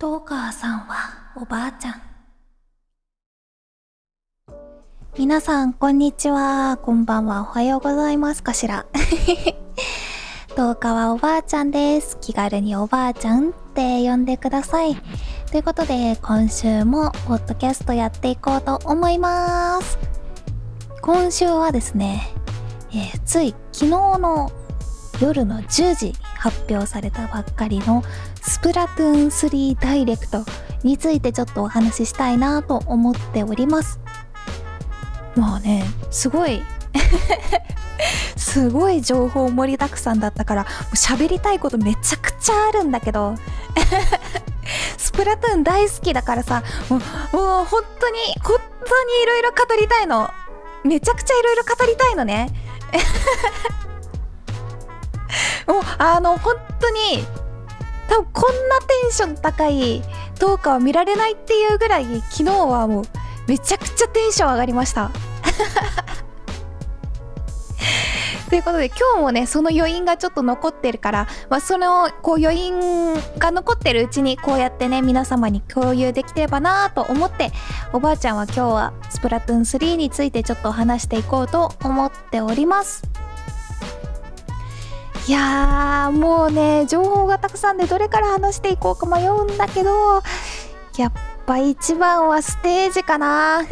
トーカーさんはおばあちゃん。皆さん、こんにちは。こんばんは。おはようございますかしら。トーカはおばあちゃんです。気軽におばあちゃんって呼んでください。ということで、今週もポッドキャストやっていこうと思います。今週はですね、えー、つい昨日の夜の10時発表されたばっかりのスプラトゥーン3ダイレクトについてちょっとお話ししたいなと思っております。まあね、すごい すごい情報盛りだくさんだったから喋りたいことめちゃくちゃあるんだけど スプラトゥーン大好きだからさもうもう本当に本当にいろいろ語りたいのめちゃくちゃいろいろ語りたいのねもうあの本当に多分こんなテンション高いトーカーは見られないっていうぐらい昨日はもうめちゃくちゃテンション上がりました ということで今日もねその余韻がちょっと残ってるから、まあ、そのこう余韻が残ってるうちにこうやってね皆様に共有できればなと思っておばあちゃんは今日はスプラトゥーン3についてちょっと話していこうと思っております。いやーもうね情報がたくさんでどれから話していこうか迷うんだけどやっぱ一番はステージかな。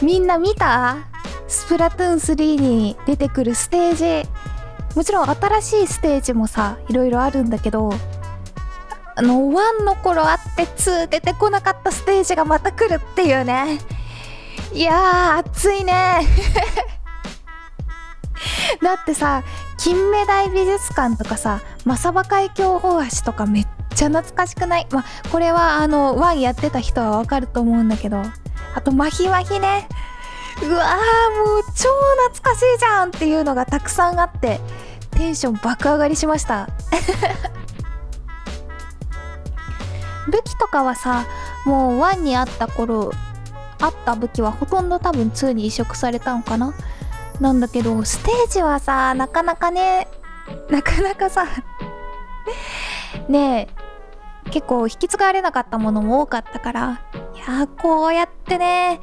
みんな見た？スプラトゥーン3に出てくるステージ。もちろん新しいステージもさいろいろあるんだけどあの1の頃あって2出てこなかったステージがまた来るっていうね。いやー熱いね。だってさ金目鯛美術館とかさ正場海峡大橋とかめっちゃ懐かしくない？まあこれはあのワンやってた人はわかると思うんだけど。あとマヒマヒね。うわーもう超懐かしいじゃんっていうのがたくさんあってテンション爆上がりしました。武器とかはさもう1にあった頃あった武器はほとんど多分2に移植されたのかな？なんだけど、ステージはさ、なかなかね、なかなかさねえ、結構引き継がれなかったものも多かったから、いやこうやってね、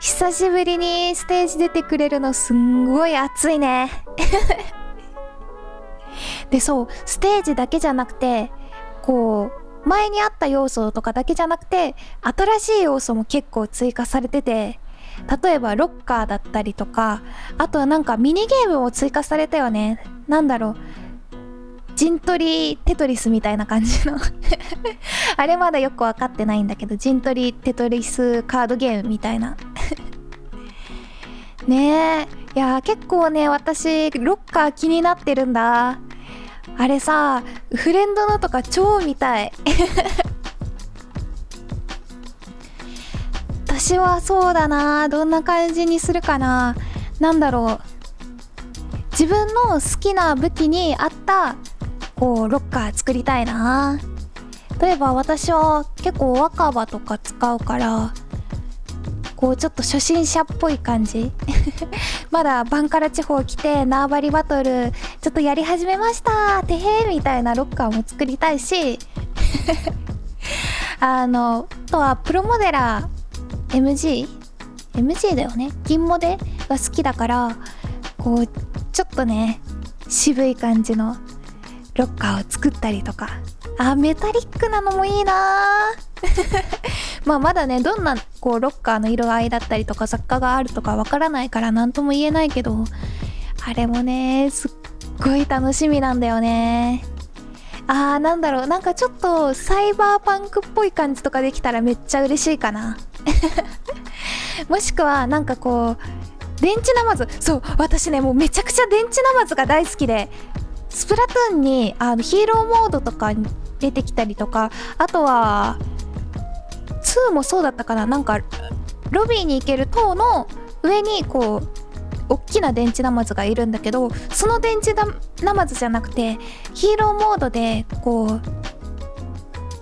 久しぶりにステージ出てくれるのすんごい熱いね。で、そう、ステージだけじゃなくて、こう、前にあった要素とかだけじゃなくて、新しい要素も結構追加されてて、例えばロッカーだったりとかあとはなんかミニゲームも追加されたよね。なんだろう。陣取りテトリスみたいな感じの。あれまだよく分かってないんだけど陣取りテトリスカードゲームみたいな。ねえ。いや結構ね私ロッカー気になってるんだ。あれさフレンドのとか超見たい。私はそうだなどんな感じにするかな。何だろう。自分の好きな武器に合ったこうロッカー作りたいな。例えば私は結構若葉とか使うからこうちょっと初心者っぽい感じ。まだバンカラ地方来て縄張りバトルちょっとやり始めましたてへーみたいなロッカーも作りたいし。あのあとはプロモデラー MG?MG MG だよね。銀モデが好きだからこうちょっとね渋い感じのロッカーを作ったりとか。あメタリックなのもいいな。まあまだねどんなこうロッカーの色合いだったりとか雑貨があるとかわからないから何とも言えないけどあれもねすっごい楽しみなんだよね。あーなんだろう。なんかちょっとサイバーパンクっぽい感じとかできたらめっちゃ嬉しいかな もしくはなんかこう電池ナマズ。そう私ねもうめちゃくちゃ電池ナマズが大好きでスプラトゥーンにあのヒーローモードとか出てきたりとかあとは2もそうだったかな。なんかロビーに行ける塔の上にこう大きな電池ナマズがいるんだけどその電池ナマズじゃなくてヒーローモードでこう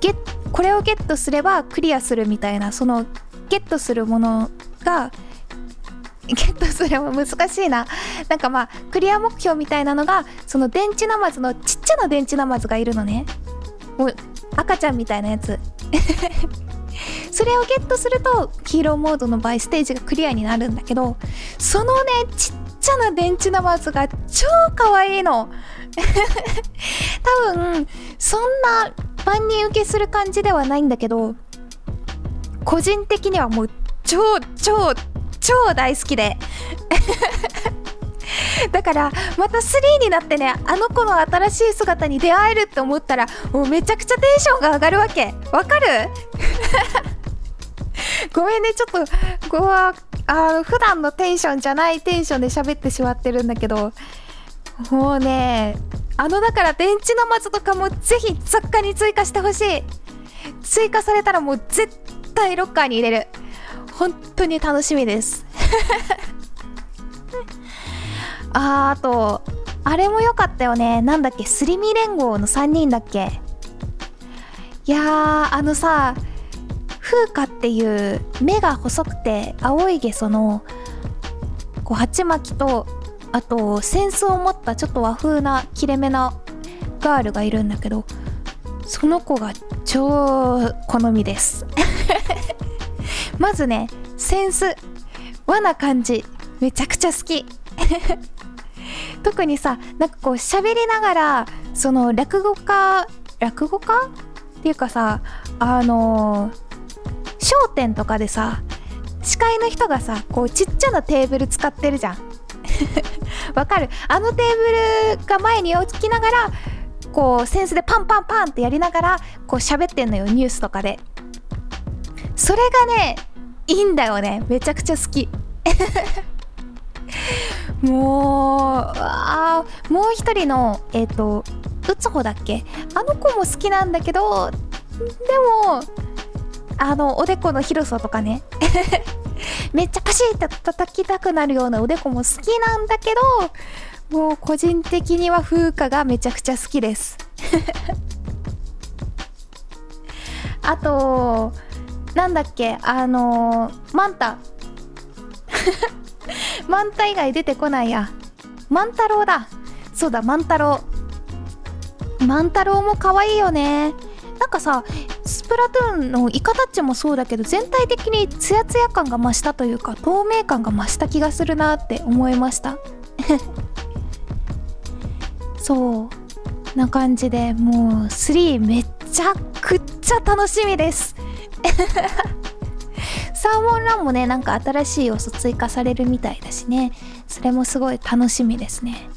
ゲこれをゲットすればクリアするみたいなそのゲットするものがゲットするも難しいな。なんかまあクリア目標みたいなのがその電池ナマズのちっちゃな電池ナマズがいるのね。もう赤ちゃんみたいなやつ。それをゲットするとヒーローモードの場合ステージがクリアになるんだけどそのねちっちゃな電池ナマズが超可愛いの。多分そんな万人受けする感じではないんだけど個人的にはもう超超超大好きで。だからまた3になってねあの子の新しい姿に出会えるって思ったらもうめちゃくちゃテンションが上がるわけ。わかる？ごめんねちょっとこうあ普段のテンションじゃないテンションで喋ってしまってるんだけど。もうねあのだから電池のマズとかもぜひ雑貨に追加してほしい。追加されたらもう絶対ロッカーに入れる。本当に楽しみです。あーあとあれも良かったよね。なんだっけ？すり身連合の3人だっけ？いやーあのさ風花っていう目が細くて青いゲソのこう鉢巻きとあとセンスを持ったちょっと和風な切れ目なガールがいるんだけどその子が超好みです。まずねセンス。和な感じ。めちゃくちゃ好き。特にさなんかこう喋りながらその落語家落語家？っていうかさあの『笑点』とかでさ司会の人がさこうちっちゃなテーブル使ってるじゃん。わかる？あのテーブルが前に置きながらこうセンスでパンパンパンってやりながらこう喋ってんのよニュースとかで。それがねいいんだよね。めちゃくちゃ好き。もうあもう一人のえっ、ー、とうつほだっけ？あの子も好きなんだけどでもあのおでこの広さとかね。めっちゃパシッて叩きたくなるようなおでこも好きなんだけどもう個人的には風花がめちゃくちゃ好きです。あとなんだっけ？あのー、マンタ。万太以外出てこないや。万太郎だ。そうだ万太郎万太郎も可愛いよね。なんかさスプラトゥーンのイカタッチもそうだけど全体的にツヤツヤ感が増したというか透明感が増した気がするなって思いました。そう。な感じでもう3めちゃくちゃ楽しみです。サーモンランもねなんか新しい要素追加されるみたいだしね。それもすごい楽しみですね。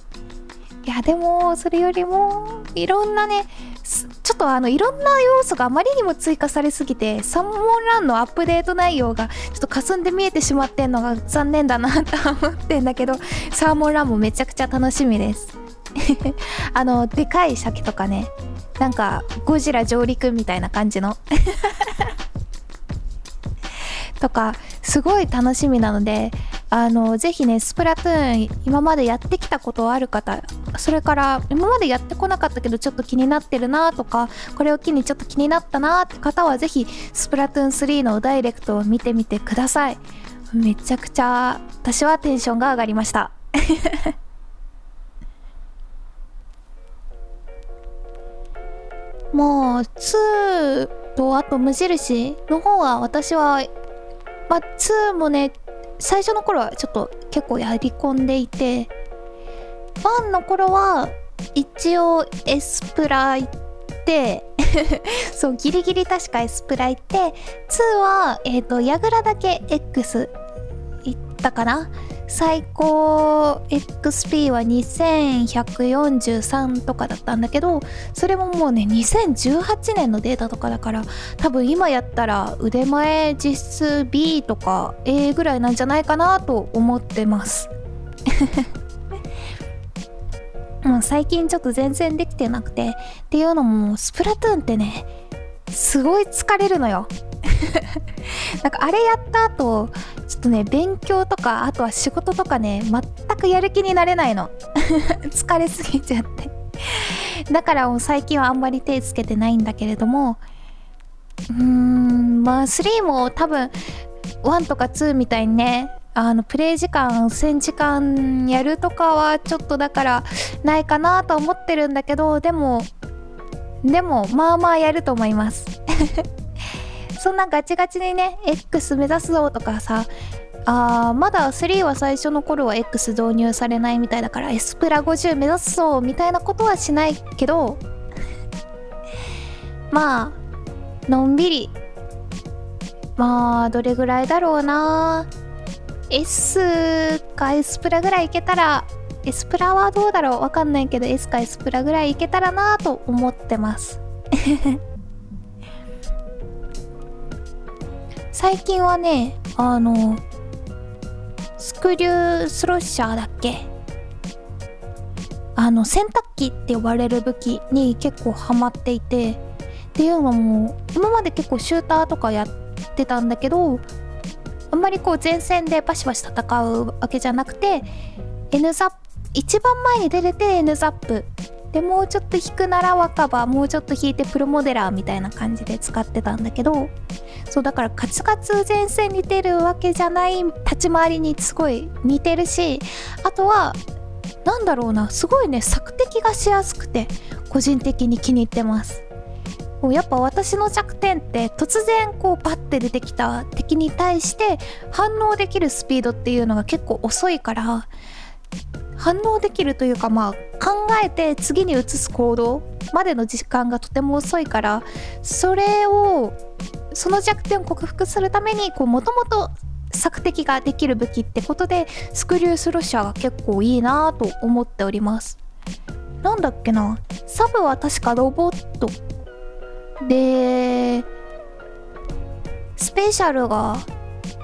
いやでもそれよりもいろんなねちょっとあのいろんな要素があまりにも追加されすぎてサーモンランのアップデート内容がちょっと霞んで見えてしまってんのが残念だなと思ってんだけどサーモンランもめちゃくちゃ楽しみです。あのでかい鮭とかねなんかゴジラ上陸みたいな感じの。とかすごい楽しみなのであのぜひねスプラトゥーン今までやってきたことある方それから今までやってこなかったけどちょっと気になってるなとかこれを機にちょっと気になったなって方はぜひスプラトゥーン3のダイレクトを見てみてください。めちゃくちゃ私はテンションが上がりました。もう2とあと無印の方は私はまあ、2もね最初の頃はちょっと結構やり込んでいて1の頃は一応エスプラ行って そうギリギリ確かエスプラ行って2はえっ、ー、と矢倉だけ X 行ったかな最高 XP は2143とかだったんだけどそれももうね2018年のデータとかだから多分今やったら腕前実数 B とか A ぐらいなんじゃないかなと思ってます。もう最近ちょっと全然できてなくてっていうのもスプラトゥーンってねすごい疲れるのよ。なんかあれやった後とね勉強とかあとは仕事とかね全くやる気になれないの。疲れすぎちゃって。だからもう最近はあんまり手つけてないんだけれどもうーんまあ3も多分1とか2みたいにねあのプレイ時間1000時間やるとかはちょっとだからないかなと思ってるんだけどでもでもまあまあやると思います。そんなガチガチにね X 目指すぞとかさあーまだ3は最初の頃は X 導入されないみたいだから S プラ50目指すぞみたいなことはしないけどまあのんびりまあどれぐらいだろうな。S か S プラぐらいいけたら S プラはどうだろうわかんないけど S か S プラぐらいいけたらなと思ってます。最近はねあのスクリュースロッシャーだっけ？あの洗濯機って呼ばれる武器に結構ハマっていてっていうのも今まで結構シューターとかやってたんだけどあんまりこう前線でバシバシ戦うわけじゃなくて N ザップ一番前に出れて N ザップでもうちょっと引くなら若葉もうちょっと引いてプロモデラーみたいな感じで使ってたんだけどそうだからカツカツ前線に出るわけじゃない立ち回りにすごい似てるしあとはなんだろうなすごいね索敵がしやすくて個人的に気に入ってます。やっぱ私の弱点って突然こうバッて出てきた敵に対して反応できるスピードっていうのが結構遅いから反応できるというかまあ考えて次に移す行動までの時間がとても遅いからそれをその弱点を克服するためにもともと索敵ができる武器ってことでスクリュースロッシャーが結構いいなと思っております。なんだっけな。サブは確かロボット。でスペシャルが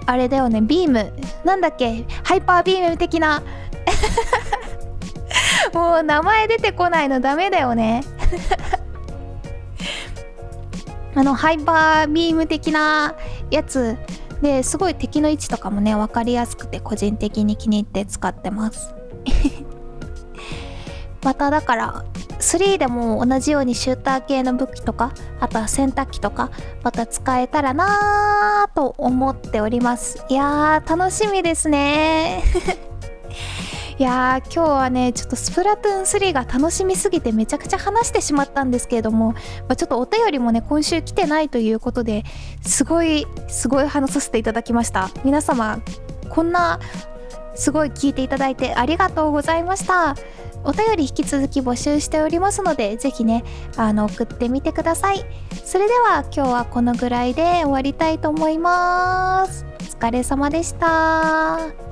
あれだよね。ビーム。なんだっけ。ハイパービーム的な もう名前出てこないのダメだよね。あのハイパービーム的なやつ。ですごい敵の位置とかもね分かりやすくて個人的に気に入って使ってます。まただから3でも同じようにシューター系の武器とかあとは洗濯機とかまた使えたらなぁと思っております。いやー楽しみですね。いやー今日はねちょっとスプラトゥーン3が楽しみすぎてめちゃくちゃ話してしまったんですけれども、まあ、ちょっとお便りもね今週来てないということですごいすごい話させていただきました。皆様こんなすごい聞いていただいてありがとうございました。お便り引き続き募集しておりますのでぜひねあの送ってみてください。それでは今日はこのぐらいで終わりたいと思います。お疲れ様でした。